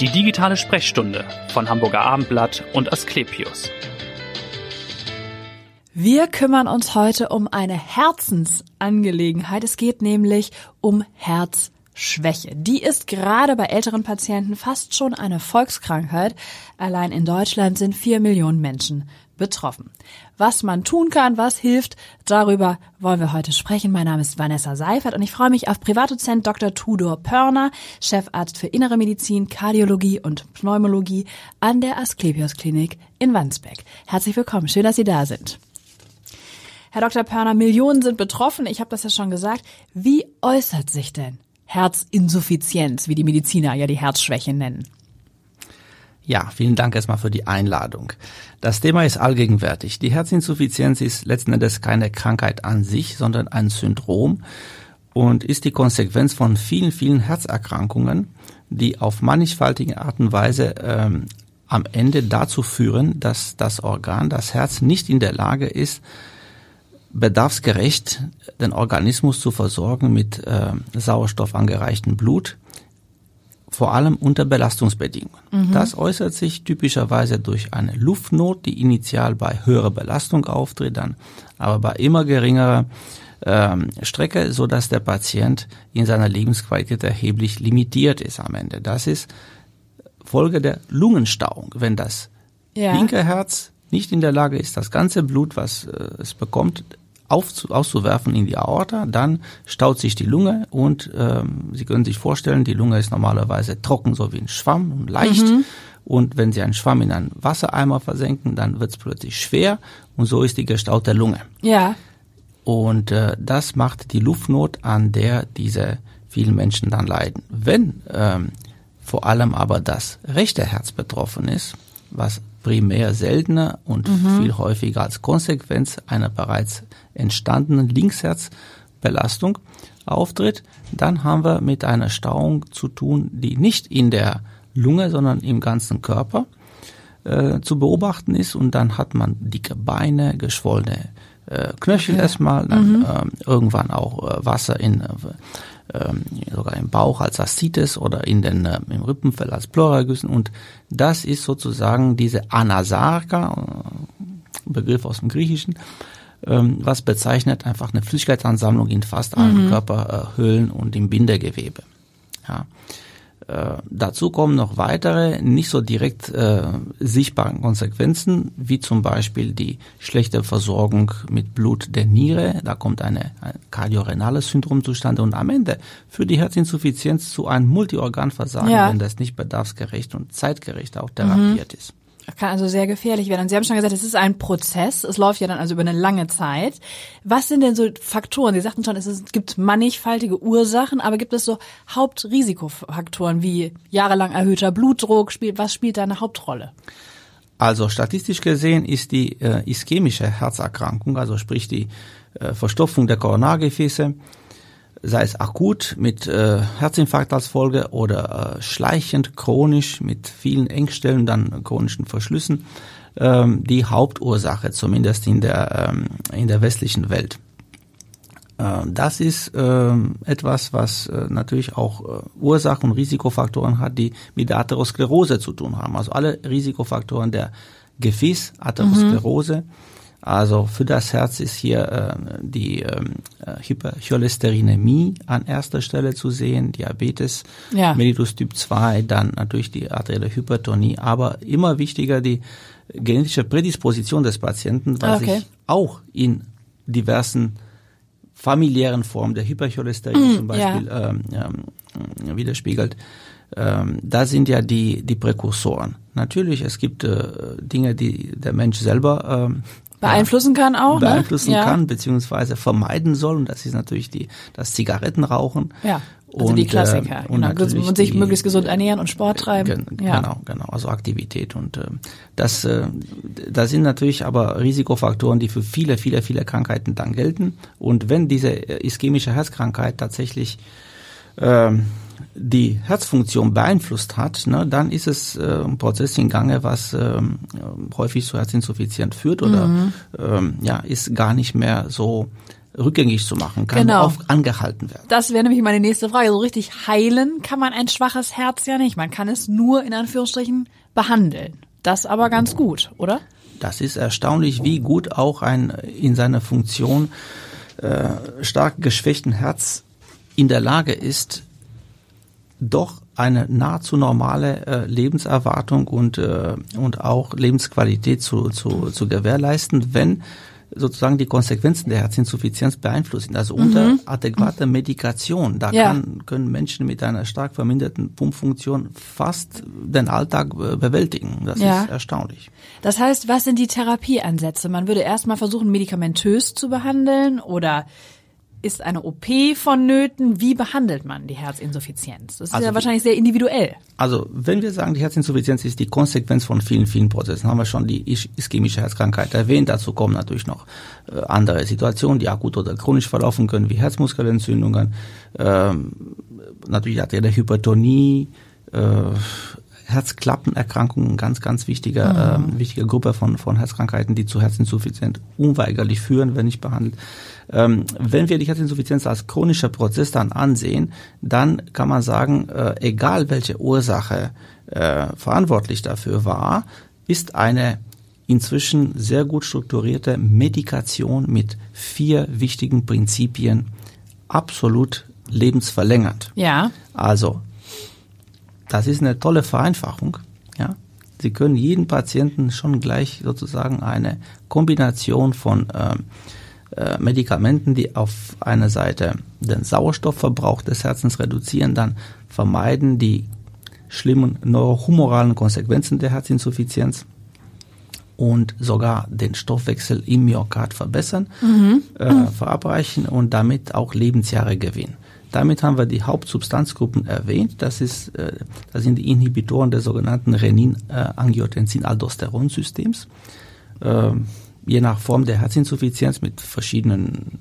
Die digitale Sprechstunde von Hamburger Abendblatt und Asklepios. Wir kümmern uns heute um eine Herzensangelegenheit. Es geht nämlich um Herzschwäche. Die ist gerade bei älteren Patienten fast schon eine Volkskrankheit. Allein in Deutschland sind vier Millionen Menschen betroffen. Was man tun kann, was hilft, darüber wollen wir heute sprechen. Mein Name ist Vanessa Seifert und ich freue mich auf Privatdozent Dr. Tudor Pörner, Chefarzt für Innere Medizin, Kardiologie und Pneumologie an der Asklepios Klinik in Wandsbek. Herzlich willkommen, schön, dass Sie da sind. Herr Dr. Pörner, Millionen sind betroffen, ich habe das ja schon gesagt. Wie äußert sich denn Herzinsuffizienz, wie die Mediziner ja die Herzschwäche nennen? Ja, vielen Dank erstmal für die Einladung. Das Thema ist allgegenwärtig. Die Herzinsuffizienz ist letzten Endes keine Krankheit an sich, sondern ein Syndrom und ist die Konsequenz von vielen, vielen Herzerkrankungen, die auf mannigfaltige Art und Weise ähm, am Ende dazu führen, dass das Organ, das Herz, nicht in der Lage ist, bedarfsgerecht den Organismus zu versorgen mit äh, Sauerstoff angereichten Blut vor allem unter Belastungsbedingungen. Mhm. Das äußert sich typischerweise durch eine Luftnot, die initial bei höherer Belastung auftritt, dann aber bei immer geringerer ähm, Strecke, so dass der Patient in seiner Lebensqualität erheblich limitiert ist am Ende. Das ist Folge der Lungenstauung, wenn das ja. linke Herz nicht in der Lage ist, das ganze Blut, was äh, es bekommt, auf, auszuwerfen in die Aorta, dann staut sich die Lunge und ähm, Sie können sich vorstellen, die Lunge ist normalerweise trocken, so wie ein Schwamm und leicht. Mhm. Und wenn Sie einen Schwamm in einen Wassereimer versenken, dann wird es plötzlich schwer und so ist die Gestalt der Lunge. Ja. Und äh, das macht die Luftnot, an der diese vielen Menschen dann leiden. Wenn ähm, vor allem aber das rechte Herz betroffen ist, was primär seltener und mhm. viel häufiger als Konsequenz einer bereits entstandenen Linksherzbelastung auftritt, dann haben wir mit einer Stauung zu tun, die nicht in der Lunge, sondern im ganzen Körper äh, zu beobachten ist und dann hat man dicke Beine, geschwollene äh, Knöchel okay. erstmal, dann mhm. ähm, irgendwann auch äh, Wasser in äh, ähm, sogar im Bauch als Aszites oder in den, äh, im Rippenfell als Pleuragüssen. Und das ist sozusagen diese Anasarka, äh, Begriff aus dem Griechischen, was bezeichnet einfach eine Flüssigkeitsansammlung in fast allen mhm. Körperhöhlen und im Bindegewebe. Ja. Äh, dazu kommen noch weitere, nicht so direkt äh, sichtbaren Konsequenzen, wie zum Beispiel die schlechte Versorgung mit Blut der Niere. Da kommt eine, ein kardiorenales Syndrom zustande und am Ende führt die Herzinsuffizienz zu einem Multiorganversagen, ja. wenn das nicht bedarfsgerecht und zeitgerecht auch therapiert mhm. ist kann also sehr gefährlich werden. Und Sie haben schon gesagt, es ist ein Prozess. Es läuft ja dann also über eine lange Zeit. Was sind denn so Faktoren? Sie sagten schon, es, gibt mannigfaltige Ursachen, aber gibt es so Hauptrisikofaktoren wie jahrelang erhöhter Blutdruck? Spielt, was spielt da eine Hauptrolle? Also statistisch gesehen ist die äh, ischämische Herzerkrankung, also sprich die äh, Verstopfung der Koronargefäße, sei es akut mit äh, Herzinfarkt als Folge oder äh, schleichend chronisch mit vielen Engstellen, dann chronischen Verschlüssen, ähm, die Hauptursache, zumindest in der, ähm, in der westlichen Welt. Äh, das ist äh, etwas, was äh, natürlich auch äh, Ursachen und Risikofaktoren hat, die mit der Atherosklerose zu tun haben. Also alle Risikofaktoren der Gefäßatherosklerose. Mhm also für das Herz ist hier äh, die ähm, äh, Hypercholesterinämie an erster Stelle zu sehen, Diabetes, ja. Mellitus Typ 2, dann natürlich die arterielle Hypertonie, aber immer wichtiger die genetische Prädisposition des Patienten, weil okay. sich auch in diversen familiären Formen der Hypercholesterinämie mm, zum Beispiel ja. ähm, ähm, widerspiegelt. Ähm, da sind ja die, die Präkursoren. Natürlich, es gibt äh, Dinge, die der Mensch selber ähm, beeinflussen kann auch. Ne? Beeinflussen ne? kann, beziehungsweise vermeiden soll. Und das ist natürlich die, das Zigarettenrauchen. Ja. Also und, die Klassiker, äh, und, genau. und sich die, möglichst gesund ernähren und Sport treiben. Gen, ja. Genau, genau, also Aktivität und äh, das, äh, da sind natürlich aber Risikofaktoren, die für viele, viele, viele Krankheiten dann gelten. Und wenn diese ischämische Herzkrankheit tatsächlich ähm, die Herzfunktion beeinflusst hat, ne, dann ist es äh, ein Prozess in Gange, was ähm, häufig zu Herzinsuffizient führt oder mhm. ähm, ja, ist gar nicht mehr so rückgängig zu machen, kann Genau. oft angehalten werden. Das wäre nämlich meine nächste Frage. So richtig heilen kann man ein schwaches Herz ja nicht. Man kann es nur in Anführungsstrichen behandeln. Das aber ganz gut, oder? Das ist erstaunlich, wie gut auch ein in seiner Funktion äh, stark geschwächten Herz in der Lage ist, doch eine nahezu normale äh, Lebenserwartung und, äh, und auch Lebensqualität zu, zu, zu gewährleisten, wenn sozusagen die Konsequenzen der Herzinsuffizienz beeinflusst sind. Also unter adäquater Medikation, da Ja. kann, können Menschen mit einer stark verminderten Pumpfunktion fast den Alltag bewältigen. Das Ja. ist erstaunlich. Das heißt, was sind die Therapieansätze? Man würde erstmal versuchen, medikamentös zu behandeln oder ist eine OP vonnöten? Wie behandelt man die Herzinsuffizienz? Das ist Also ja wahrscheinlich sehr individuell. Also wenn wir sagen, die Herzinsuffizienz ist die Konsequenz von vielen, vielen Prozessen, haben wir schon die isch- ischämische Herzkrankheit erwähnt. Dazu kommen natürlich noch äh, andere Situationen, die akut oder chronisch verlaufen können, wie Herzmuskelentzündungen, ähm, natürlich arterielle Hypertonie, äh, Herzklappenerkrankungen, ganz, ganz wichtige, ähm, wichtige Gruppe von, von Herzkrankheiten, die zu Herzinsuffizienz unweigerlich führen, wenn nicht behandelt. Ähm, wenn wir die Herzinsuffizienz als chronischer Prozess dann ansehen, dann kann man sagen, äh, egal welche Ursache äh, verantwortlich dafür war, ist eine inzwischen sehr gut strukturierte Medikation mit vier wichtigen Prinzipien absolut lebensverlängernd. Ja. Also, das ist eine tolle Vereinfachung. Ja? Sie können jeden Patienten schon gleich sozusagen eine Kombination von ähm, äh, Medikamenten, die auf einer Seite den Sauerstoffverbrauch des Herzens reduzieren, dann vermeiden die schlimmen neurohumoralen Konsequenzen der Herzinsuffizienz und sogar den Stoffwechsel im Myokard verbessern, äh, verabreichen und damit auch Lebensjahre gewinnen. Damit haben wir die Hauptsubstanzgruppen erwähnt. Das, ist, äh, das sind die Inhibitoren des sogenannten Renin-Angiotensin-Aldosteron-Systems. Äh, je nach Form der Herzinsuffizienz mit verschiedenen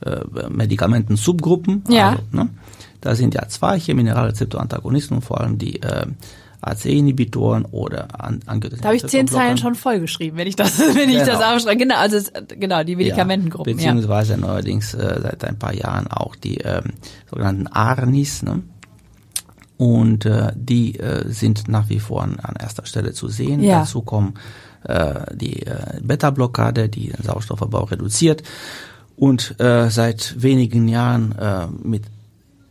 äh, Medikamenten-Subgruppen. Ja. Also, ne? Da sind ja zwei Mineralrezeptorantagonisten und vor allem die äh, AC-Inhibitoren oder An Angiotensin. Da habe ich zehn Zeilen schon vollgeschrieben, wenn ich das, wenn ich das Genau. aufschreibe. Genau, also es, genau die Medikamentengruppen. Ja, Ja, beziehungsweise neuerdings äh, seit ein paar Jahren auch die ähm, sogenannten ARNIs. Ne? Und äh, die äh, sind nach wie vor an, an erster Stelle zu sehen. Ja. Dazu kommen äh, die äh, Beta-Blockade, die den Sauerstoffverbrauch reduziert. Und äh, seit wenigen Jahren äh, mit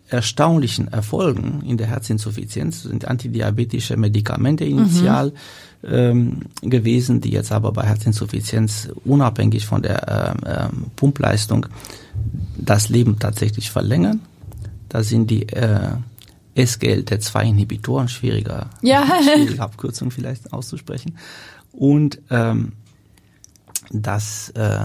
erstaunlichen Erfolgen in der Herzinsuffizienz sind antidiabetische Medikamente initial ähm, gewesen, die jetzt aber bei Herzinsuffizienz unabhängig von der ähm, ähm, Pumpleistung das Leben tatsächlich verlängern. Da sind die äh, SGLT2-Inhibitoren, schwieriger, Ja. schwierige Abkürzung vielleicht auszusprechen. Und ähm, das, äh,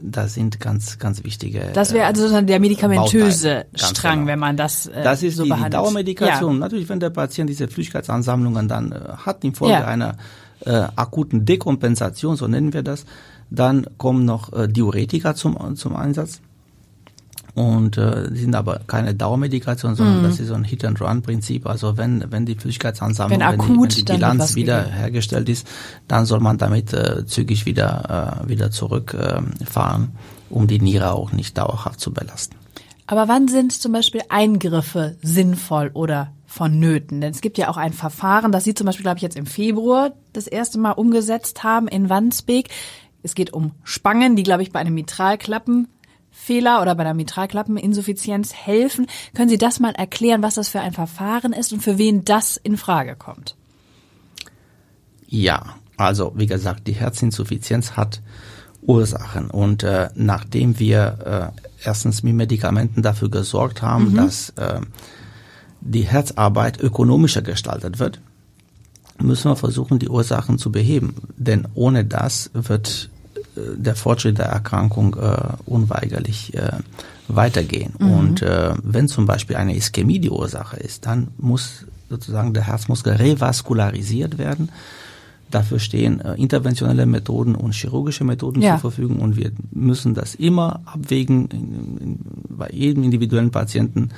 das sind ganz, ganz wichtige. Das wäre also sozusagen der medikamentöse Strang, genau. wenn man das äh, Das ist so die, die. Dauermedikation. Ja. Natürlich, wenn der Patient diese Flüssigkeitsansammlungen dann äh, hat infolge Ja. einer äh, akuten Dekompensation, so nennen wir das, dann kommen noch äh, Diuretika zum, zum Einsatz. Und äh, die sind aber keine Dauermedikation, sondern das ist so ein Hit-and-Run-Prinzip. Also wenn, wenn die Flüssigkeitsansammlung, Wenn wenn, die, akut, wenn die wird was Bilanz wieder gegeben. hergestellt ist, dann soll man damit äh, zügig wieder, äh, wieder zurückfahren, äh, fahren, um die Niere auch nicht dauerhaft zu belasten. Aber wann sind zum Beispiel Eingriffe sinnvoll oder vonnöten? Denn es gibt ja auch ein Verfahren, das Sie zum Beispiel, glaube ich, jetzt im Februar das erste Mal umgesetzt haben in Wandsbek. Es geht um Spangen, die, glaube ich, bei einem Mitralklappenfehler oder bei einer Mitralklappeninsuffizienz helfen. Können Sie das mal erklären, was das für ein Verfahren ist und für wen das in Frage kommt? Ja, also wie gesagt, die Herzinsuffizienz hat Ursachen und äh, nachdem wir äh, erstens mit Medikamenten dafür gesorgt haben, dass äh, die Herzarbeit ökonomischer gestaltet wird, müssen wir versuchen, die Ursachen zu beheben. Denn ohne das wird der Fortschritt der Erkrankung äh, unweigerlich äh, weitergehen. Und äh, wenn zum Beispiel eine Ischämie die Ursache ist, dann muss sozusagen der Herzmuskel revaskularisiert werden. Dafür stehen äh, interventionelle Methoden und chirurgische Methoden Ja. zur Verfügung und wir müssen das immer abwägen in, in, bei jedem individuellen Patienten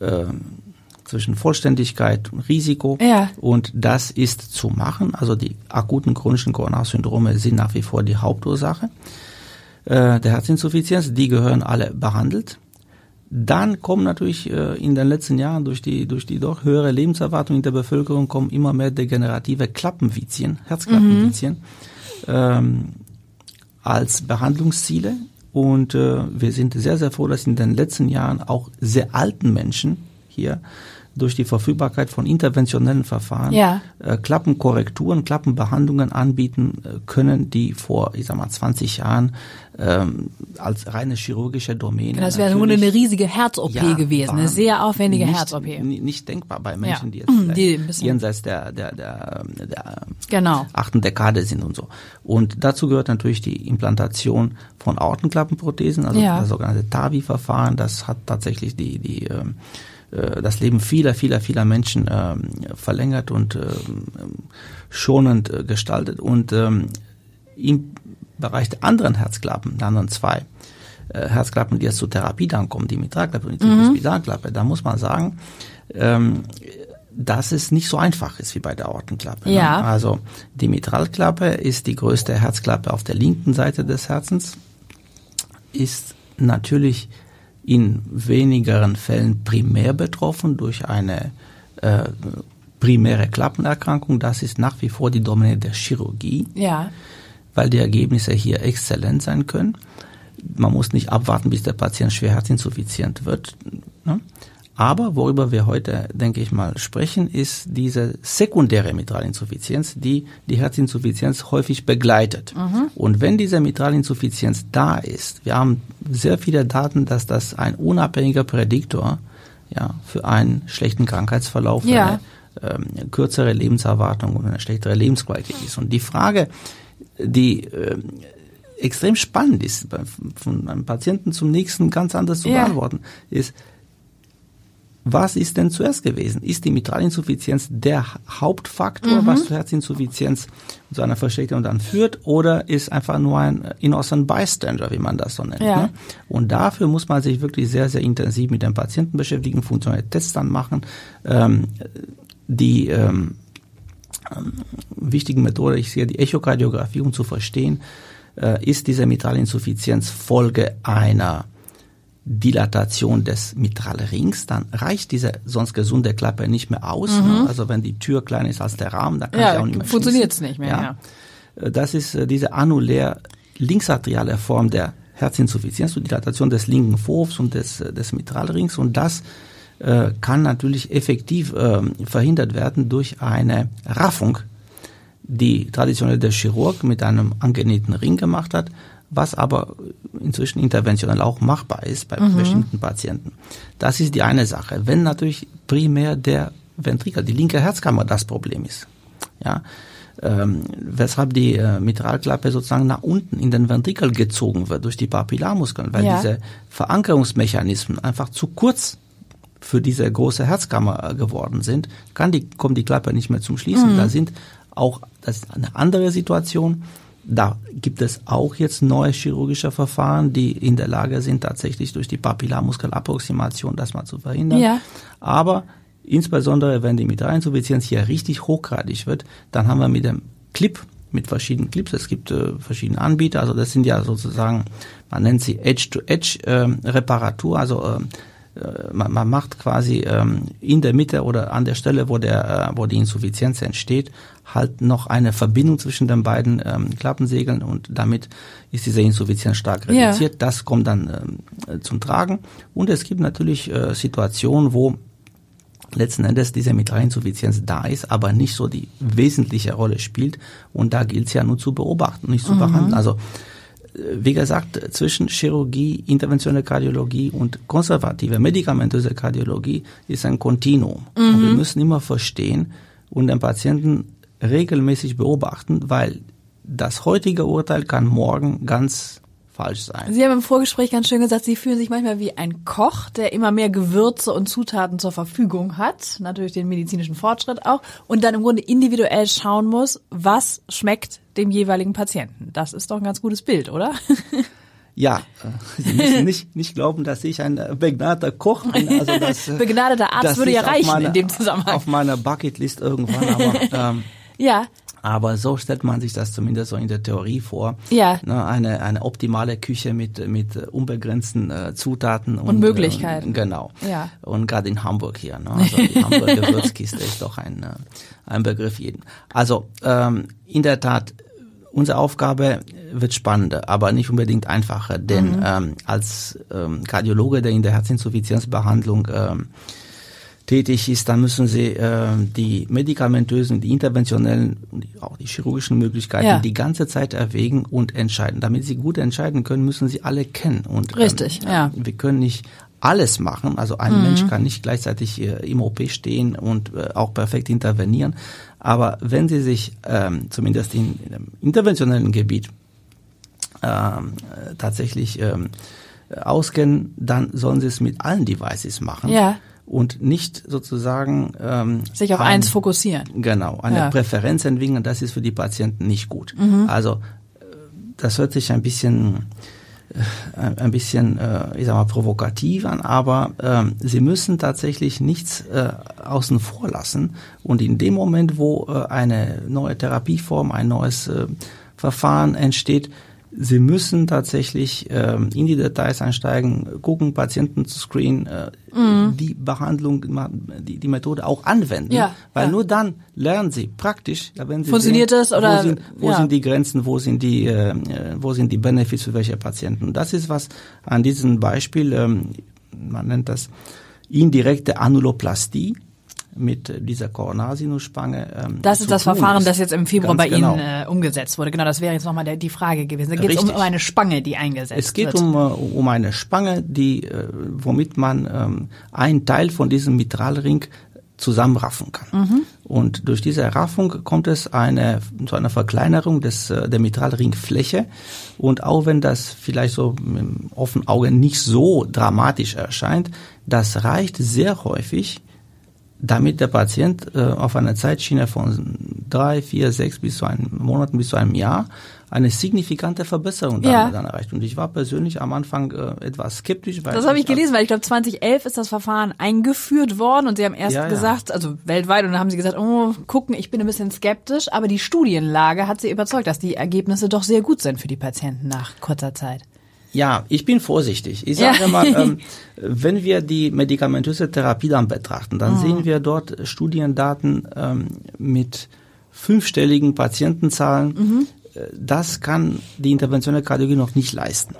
äh, zwischen Vollständigkeit und Risiko. Ja. Und das ist zu machen. Also die akuten chronischen Coronarsyndrome sind nach wie vor die Hauptursache. äh, der Herzinsuffizienz, die gehören alle behandelt. Dann kommen natürlich äh, in den letzten Jahren durch die durch die doch höhere Lebenserwartung in der Bevölkerung kommen immer mehr degenerative Klappenvizien, Herzklappenvizien mhm. ähm, als Behandlungsziele und äh, wir sind sehr sehr froh, dass in den letzten Jahren auch sehr alten Menschen hier durch die Verfügbarkeit von interventionellen Verfahren ja. äh, Klappenkorrekturen, Klappenbehandlungen anbieten äh, können, die vor, ich sag mal, 20 Jahren ähm, als reine chirurgische Domäne. Genau, das wäre Grunde eine riesige Herz-OP ja, gewesen, eine sehr aufwendige Herz-OP. Nicht denkbar bei Menschen, ja. die jetzt die jenseits der, der, der, der genau. achten Dekade sind und so. Und dazu gehört natürlich die Implantation von Aortenklappenprothesen, also das sogenannte TAVI-Verfahren. Das hat tatsächlich die, die ähm, äh, das Leben vieler, vieler, vieler Menschen ähm, verlängert und ähm, schonend äh, gestaltet. Und ähm, im Bereich der anderen Herzklappen, der anderen zwei äh, Herzklappen, die jetzt zur Therapie dann kommen, die Mitralklappe und die mhm. da muss man sagen, ähm, dass es nicht so einfach ist wie bei der Aortenklappe. Ne? Ja. Ne? Also die Mitralklappe ist die größte Herzklappe auf der linken Seite des Herzens, ist natürlich in wenigeren Fällen primär betroffen durch eine äh, primäre Klappenerkrankung. Das ist nach wie vor die Domäne der Chirurgie, ja. weil die Ergebnisse hier exzellent sein können. Man muss nicht abwarten, bis der Patient schwer herzinsuffizient wird. Ne? Aber worüber wir heute, denke ich mal, sprechen, ist diese sekundäre Mitralinsuffizienz, die die Herzinsuffizienz häufig begleitet. Mhm. Und wenn diese Mitralinsuffizienz da ist, wir haben sehr viele Daten, dass das ein unabhängiger Prädiktor ja, für einen schlechten Krankheitsverlauf, ja. eine ähm, kürzere Lebenserwartung und eine schlechtere Lebensqualität ist. Und die Frage, die äh, extrem spannend ist, von einem Patienten zum nächsten ganz anders zu ja. beantworten, ist, was ist denn zuerst gewesen? Ist die Mitralinsuffizienz der Hauptfaktor, mhm. was zur Herzinsuffizienz zu einer Verschlechterung dann führt, oder ist einfach nur ein innocent bystander, wie man das so nennt? Ja. Ne? Und dafür muss man sich wirklich sehr, sehr intensiv mit dem Patienten beschäftigen, funktionelle Tests dann machen, ähm, die ähm, ähm, wichtigen Methode, ich sehe die Echokardiographie, um zu verstehen, äh, ist diese Mitralinsuffizienz Folge einer Dilatation des Mitralrings, dann reicht diese sonst gesunde Klappe nicht mehr aus. Ne? Mhm. Ne? Also wenn die Tür kleiner ist als der Rahmen, dann kann ja, auch nicht mehr funktioniert es nicht mehr. Ja. ja. Äh, das ist äh, diese annulär linksatriale Form der Herzinsuffizienz, die Dilatation des linken Vorhofs und des, äh, des Mitralrings und das äh, kann natürlich effektiv äh, verhindert werden durch eine Raffung, die traditionell der Chirurg mit einem angenähten Ring gemacht hat, was aber inzwischen interventionell auch machbar ist bei mhm. bestimmten Patienten. Das ist die eine Sache. Wenn natürlich primär der Ventrikel, die linke Herzkammer das Problem ist, ja, ähm, weshalb die äh, Mitralklappe sozusagen nach unten in den Ventrikel gezogen wird durch die Papillarmuskeln, weil ja. diese Verankerungsmechanismen einfach zu kurz für diese große Herzkammer äh, geworden sind, kann die, kommt die Klappe nicht mehr zum Schließen. Mhm. Da sind auch, das ist eine andere Situation, da gibt es auch jetzt neue chirurgische Verfahren, die in der Lage sind, tatsächlich durch die Papillarmuskelapproximation das mal zu verhindern. Ja. Aber insbesondere, wenn die Mitralinsuffizienz hier richtig hochgradig wird, dann haben wir mit dem Clip, mit verschiedenen Clips, es gibt äh, verschiedene Anbieter, also das sind ja sozusagen, man nennt sie Edge-to-Edge-Reparatur, äh, also äh, man, man macht quasi ähm, in der Mitte oder an der Stelle, wo der, äh, wo die Insuffizienz entsteht, halt noch eine Verbindung zwischen den beiden ähm, Klappensegeln und damit ist diese Insuffizienz stark reduziert. Ja. Das kommt dann ähm, zum Tragen. Und es gibt natürlich äh, Situationen, wo letzten Endes diese Mitralinsuffizienz da ist, aber nicht so die wesentliche Rolle spielt. Und da gilt es ja nur zu beobachten, nicht zu mhm. behandeln. Also wie gesagt, zwischen Chirurgie, interventionelle Kardiologie und konservative medikamentöse Kardiologie ist ein Kontinuum. Mhm. Und wir müssen immer verstehen und den Patienten regelmäßig beobachten, weil das heutige Urteil kann morgen ganz falsch sein. Sie haben im Vorgespräch ganz schön gesagt, Sie fühlen sich manchmal wie ein Koch, der immer mehr Gewürze und Zutaten zur Verfügung hat, natürlich den medizinischen Fortschritt auch, und dann im Grunde individuell schauen muss, was schmeckt dem jeweiligen Patienten. Das ist doch ein ganz gutes Bild, oder? Ja, äh, Sie müssen nicht, nicht glauben, dass ich ein äh, begnadeter Koch bin. Also das, äh, Begnadeter Arzt würde ja reichen meine, in dem Zusammenhang. Auf meiner Bucketlist irgendwann, aber ähm, ja. Aber so stellt man sich das zumindest so in der Theorie vor. Ja. Ne, eine, eine optimale Küche mit, mit unbegrenzten äh, Zutaten. Und Möglichkeiten. Äh, genau. Ja. Und gerade in Hamburg hier. Ne? Also die Hamburger Gewürzkiste ist doch ein, äh, ein Begriff jeden. Also ähm, in der Tat, unsere Aufgabe wird spannender, aber nicht unbedingt einfacher. Denn ähm, als ähm, Kardiologe, der in der Herzinsuffizienzbehandlung ähm, tätig ist, dann müssen sie äh, die medikamentösen, die interventionellen und auch die chirurgischen Möglichkeiten Ja. die ganze Zeit erwägen und entscheiden. Damit sie gut entscheiden können, müssen sie alle kennen. Und Richtig, ähm, ja. wir können nicht alles machen. Also ein Mensch kann nicht gleichzeitig äh, im OP stehen und äh, auch perfekt intervenieren. Aber wenn Sie sich ähm, zumindest in, in dem interventionellen Gebiet ähm, äh, tatsächlich ähm, auskennen, dann sollen Sie es mit allen Devices machen. Ja. Und nicht sozusagen ähm, Sich auf ein- eins fokussieren. Genau, eine Ja. Mhm. Präferenz entwickeln, das ist für die Patienten nicht gut. Also äh, das hört sich ein bisschen äh, ein ein bisschen, äh, ich sag mal, provokativ an, aber ähm, sie müssen tatsächlich nichts äh, außen vor lassen. Und in dem Moment, wo äh, eine neue Therapieform, ein neues äh, Verfahren entsteht, Sie müssen tatsächlich ähm, in die Details einsteigen, gucken, Patienten zu screenen, äh, die Behandlung, die, die Methode auch anwenden, Ja, weil ja. nur dann lernen Sie praktisch, wenn Sie Funktioniert sehen, das oder- wo sind, wo ja. sind die Grenzen, wo sind die, äh, äh, wo sind die Benefits für welche Patienten. Das ist was an diesem Beispiel, ähm, man nennt das indirekte Annuloplastie mit dieser Coronarsinusspange. Ähm, Das ist das Verfahren, ist. das jetzt im Februar Ganz bei genau. Ihnen äh, umgesetzt wurde. Genau, das wäre jetzt nochmal die Frage gewesen. Da geht es um, um eine Spange, die eingesetzt Es geht wird. um, äh, um eine Spange, die, äh, womit man ähm, einen Teil von diesem Mitralring zusammenraffen kann. Mhm. Und durch diese Raffung kommt es eine, zu einer Verkleinerung des, äh, der Mitralringfläche. Und auch wenn das vielleicht so im offenen Auge nicht so dramatisch erscheint, das reicht sehr häufig, damit der Patient äh, auf einer Zeitschiene von drei, vier, sechs bis zu einem Monaten bis zu einem Jahr eine signifikante Verbesserung dann, Ja. dann erreicht. Und ich war persönlich am Anfang äh, etwas skeptisch, weil Das habe ich gelesen, weil ich glaube 2011 ist das Verfahren eingeführt worden und sie haben erst Ja, ja. gesagt, also weltweit, und dann haben sie gesagt, oh, gucken, ich bin ein bisschen skeptisch, aber die Studienlage hat sie überzeugt, dass die Ergebnisse doch sehr gut sind für die Patienten nach kurzer Zeit. Ja, ich bin vorsichtig. Ich Ja. sage mal, ähm, wenn wir die medikamentöse Therapie dann betrachten, dann sehen wir dort Studiendaten ähm, mit fünfstelligen Patientenzahlen. Äh, Das kann die interventionelle Kardiologie noch nicht leisten.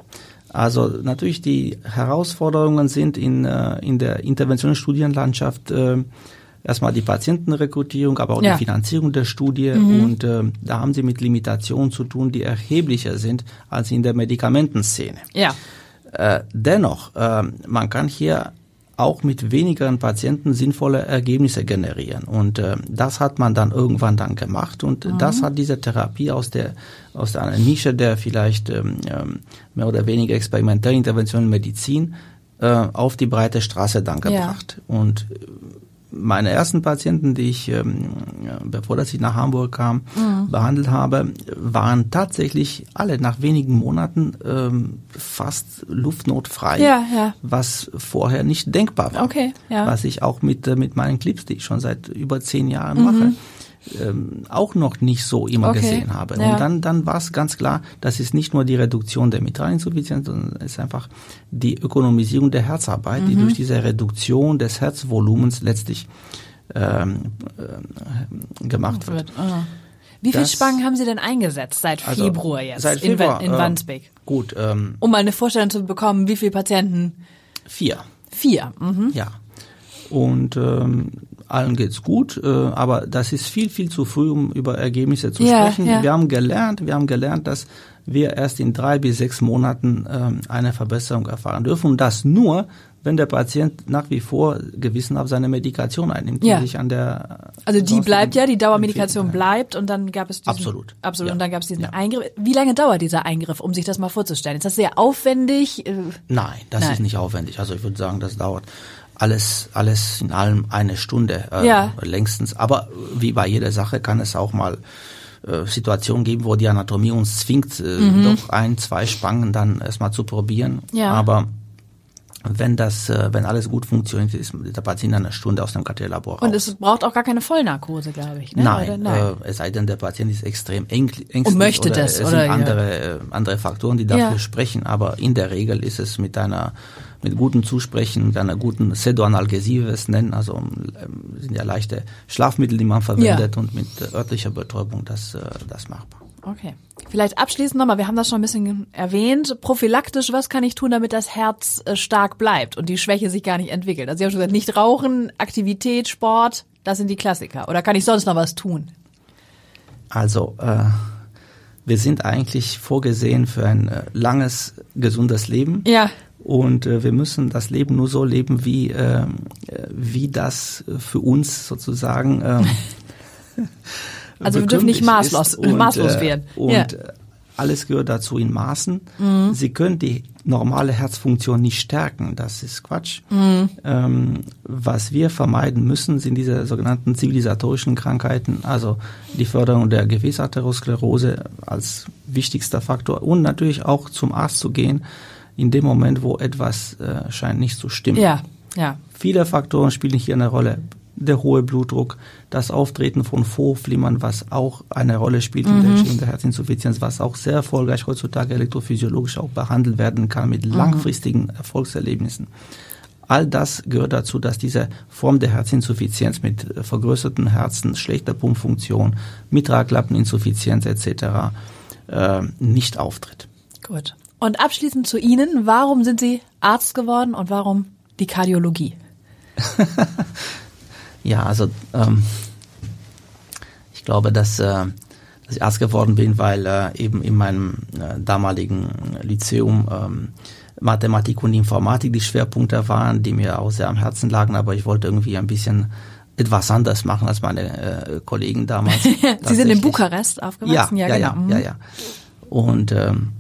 Also natürlich die Herausforderungen sind in, äh, in der interventionellen Studienlandschaft äh, erstmal die Patientenrekrutierung, aber auch Ja. die Finanzierung der Studie und äh, da haben sie mit Limitationen zu tun, die erheblicher sind als in der Medikamentenszene. Ja. Äh, dennoch, äh, man kann hier auch mit wenigeren Patienten sinnvolle Ergebnisse generieren. Und äh, das hat man dann irgendwann dann gemacht. Und das hat diese Therapie aus der aus einer Nische der vielleicht ähm, ähm, mehr oder weniger experimentellen interventionellen Medizin äh, auf die breite Straße dann Ja. gebracht. Und äh, meine ersten Patienten, die ich, ähm, bevor dass ich nach Hamburg kam, Mhm. behandelt habe, waren tatsächlich alle nach wenigen Monaten ähm, fast luftnotfrei, Ja, ja. was vorher nicht denkbar war. Okay, ja. Was ich auch mit, äh, mit meinen Clips, die ich schon seit über zehn Jahren Mhm. mache, ähm, auch noch nicht so immer Okay, gesehen habe. ja. Und dann, dann war es ganz klar, das ist nicht nur die Reduktion der Mitralinsuffizienz, sondern es ist einfach die Ökonomisierung der Herzarbeit, Mhm. die durch diese Reduktion des Herzvolumens letztlich ähm, äh, gemacht wird. Wird. ah. Wie viele Das- Spangen haben Sie denn eingesetzt seit Also, Februar jetzt Seit in, Februar, Wa- in äh, Wandsbek? Gut, ähm, Um mal eine Vorstellung zu bekommen, wie viele Patienten? vier. Vier. Mhm. Ja. Und ähm, allen geht's gut, äh, aber das ist viel, viel zu früh, um über Ergebnisse zu Ja, sprechen. ja. Wir haben gelernt, wir haben gelernt, dass wir erst in drei bis sechs Monaten ähm, eine Verbesserung erfahren dürfen. Und das nur, wenn der Patient nach wie vor gewissenhaft seine Medikation einnimmt Ja. und sich an der Also die bleibt ja, die Dauermedikation bleibt und dann gab es diesen, Absolut. absolut Ja. und dann gab es diesen Ja. Eingriff. Wie lange dauert dieser Eingriff, um sich das mal vorzustellen? Ist das sehr aufwendig? Äh, Nein, das Nein. ist nicht aufwendig. Also ich würde sagen, das dauert alles, alles in allem eine Stunde äh, Ja. längstens. Aber wie bei jeder Sache kann es auch mal äh, Situationen geben, wo die Anatomie uns zwingt, äh, doch ein, zwei Spangen dann erstmal zu probieren. Mhm. Ja. Aber wenn das, äh, wenn alles gut funktioniert, ist der Patient eine Stunde aus dem raus. Und es braucht auch gar keine Vollnarkose, glaube ich. Ne? Nein, Oder? Nein. Äh, es sei denn, der Patient ist extrem eng, ängstlich Und möchte oder das, es sind oder, ja. andere, äh, andere Faktoren, die dafür Ja. sprechen. Aber in der Regel ist es mit einer mit gutem Zusprechen, mit einer guten es nennen, also ähm, sind ja leichte Schlafmittel, die man verwendet und mit äh, örtlicher Betäubung das, äh, das machbar. Okay. Vielleicht abschließend nochmal, wir haben das schon ein bisschen erwähnt. Prophylaktisch, was kann ich tun, damit das Herz äh, stark bleibt und die Schwäche sich gar nicht entwickelt? Also Sie haben schon gesagt, nicht rauchen, Aktivität, Sport, das sind die Klassiker. Oder kann ich sonst noch was tun? Also äh, wir sind eigentlich vorgesehen für ein äh, langes, gesundes Leben. Ja. Und äh, wir müssen das Leben nur so leben, wie, äh, äh, wie das äh, für uns sozusagen. ähm, Also wir dürfen nicht maßlos- und, maßlos äh, werden. Und Ja. äh, alles gehört dazu in Maßen. Mhm. Sie können die normale Herzfunktion nicht stärken. Das ist Quatsch. Mhm. Ähm, was wir vermeiden müssen, sind diese sogenannten zivilisatorischen Krankheiten, also die Förderung der Gefäßarteriosklerose als wichtigster Faktor und natürlich auch zum Arzt zu gehen in dem Moment, wo etwas äh, scheint nicht zu stimmen. Ja, ja. Viele Faktoren spielen hier eine Rolle. Der hohe Blutdruck, das Auftreten von Vorflimmern, was auch eine Rolle spielt in der Entstehung der Herzinsuffizienz, was auch sehr erfolgreich heutzutage elektrophysiologisch auch behandelt werden kann mit langfristigen Erfolgserlebnissen. All das gehört dazu, dass diese Form der Herzinsuffizienz mit äh, vergrößerten Herzen, schlechter Pumpfunktion, Mitralklappeninsuffizienz etc. Äh, nicht auftritt. Gut. Und abschließend zu Ihnen. Warum sind Sie Arzt geworden und warum die Kardiologie? Ja, also ähm, ich glaube, dass, äh, dass ich Arzt geworden bin, weil äh, eben in meinem äh, damaligen Lyzeum ähm, Mathematik und Informatik die Schwerpunkte waren, die mir auch sehr am Herzen lagen, aber ich wollte irgendwie ein bisschen etwas anders machen als meine äh, Kollegen damals. Sie sind in. Bukarest aufgewachsen? Ja, ja, ja, genau. ja, ja. Und ähm,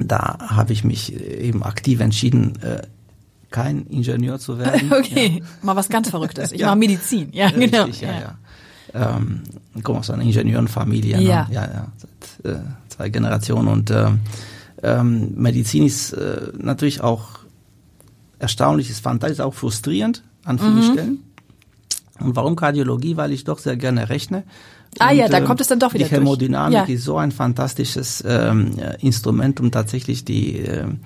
da habe ich mich eben aktiv entschieden, äh, kein Ingenieur zu werden. Okay, mal was ganz Verrücktes. Ich Ja. mache Medizin. Ja, genau. Richtig, ja, ja. Ähm, ich komme aus einer Ingenieurenfamilie, Ja. ne? ja, ja, seit äh, zwei Generationen und ähm, ähm, Medizin ist äh, natürlich auch erstaunlich, ist fantastisch, auch frustrierend an vielen Mhm. Stellen. Und warum Kardiologie? Weil ich doch sehr gerne rechne. Ah Und, ja, da ähm, kommt es dann doch wieder Die Hämodynamik durch. Ja. ist so ein fantastisches ähm, äh, Instrument, um tatsächlich die, ähm,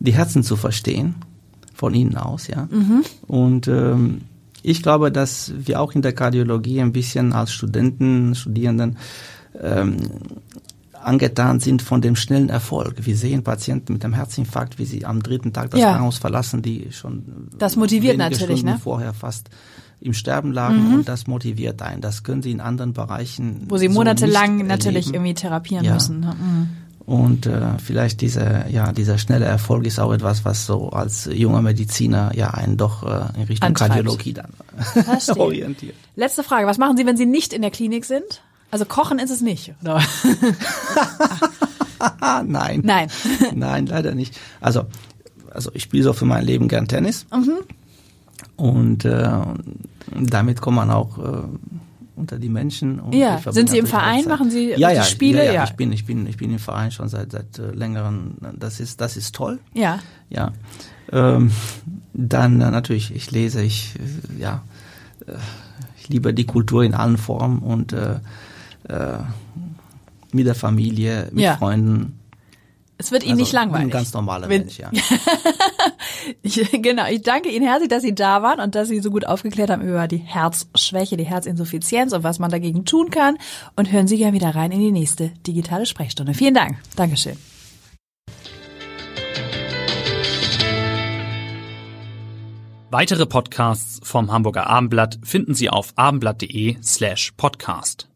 die Herzen zu verstehen, von innen aus, ja. Mhm. Und ähm, ich glaube, dass wir auch in der Kardiologie ein bisschen als Studenten, Studierenden ähm, angetan sind von dem schnellen Erfolg. Wir sehen Patienten mit einem Herzinfarkt, wie sie am dritten Tag das Ja. Krankenhaus verlassen, die schon Das motiviert natürlich, Stunden ne? vorher fast im Sterben lagen und das motiviert einen. Das können sie in anderen Bereichen Wo Sie so monatelang nicht natürlich erleben. irgendwie therapieren Ja. müssen. Mhm. Und äh, vielleicht dieser, ja, dieser schnelle Erfolg ist auch etwas, was so als junger Mediziner ja einen doch äh, in Richtung Antreibt. Kardiologie dann orientiert. Letzte Frage. Was machen Sie, wenn Sie nicht in der Klinik sind? Also kochen ist es nicht. Oder? Nein. Nein. Nein, leider nicht. Also, also ich spiele so für mein Leben gern Tennis. Mhm. Und äh, damit kommt man auch äh, unter die Menschen. Und Ja. Sind Sie im Verein? Machen Sie ja, die ja, Spiele? Ja, ja, Ja. Ich bin, ich bin, ich bin im Verein schon seit seit äh, längeren. Das ist, das ist toll. Ja. Ja. Ähm, dann äh, natürlich, ich lese, ich äh, ja, ich liebe die Kultur in allen Formen und äh, äh, mit der Familie, mit Ja. Freunden. Es wird Ihnen Also, nicht langweilig. Ein ganz normaler Mensch, ja. Ich, genau, ich danke Ihnen herzlich, dass Sie da waren und dass Sie so gut aufgeklärt haben über die Herzschwäche, die Herzinsuffizienz und was man dagegen tun kann. Und hören Sie gerne wieder rein in die nächste digitale Sprechstunde. Vielen Dank. Dankeschön. Weitere Podcasts vom Hamburger Abendblatt finden Sie auf abendblatt.de slash podcast.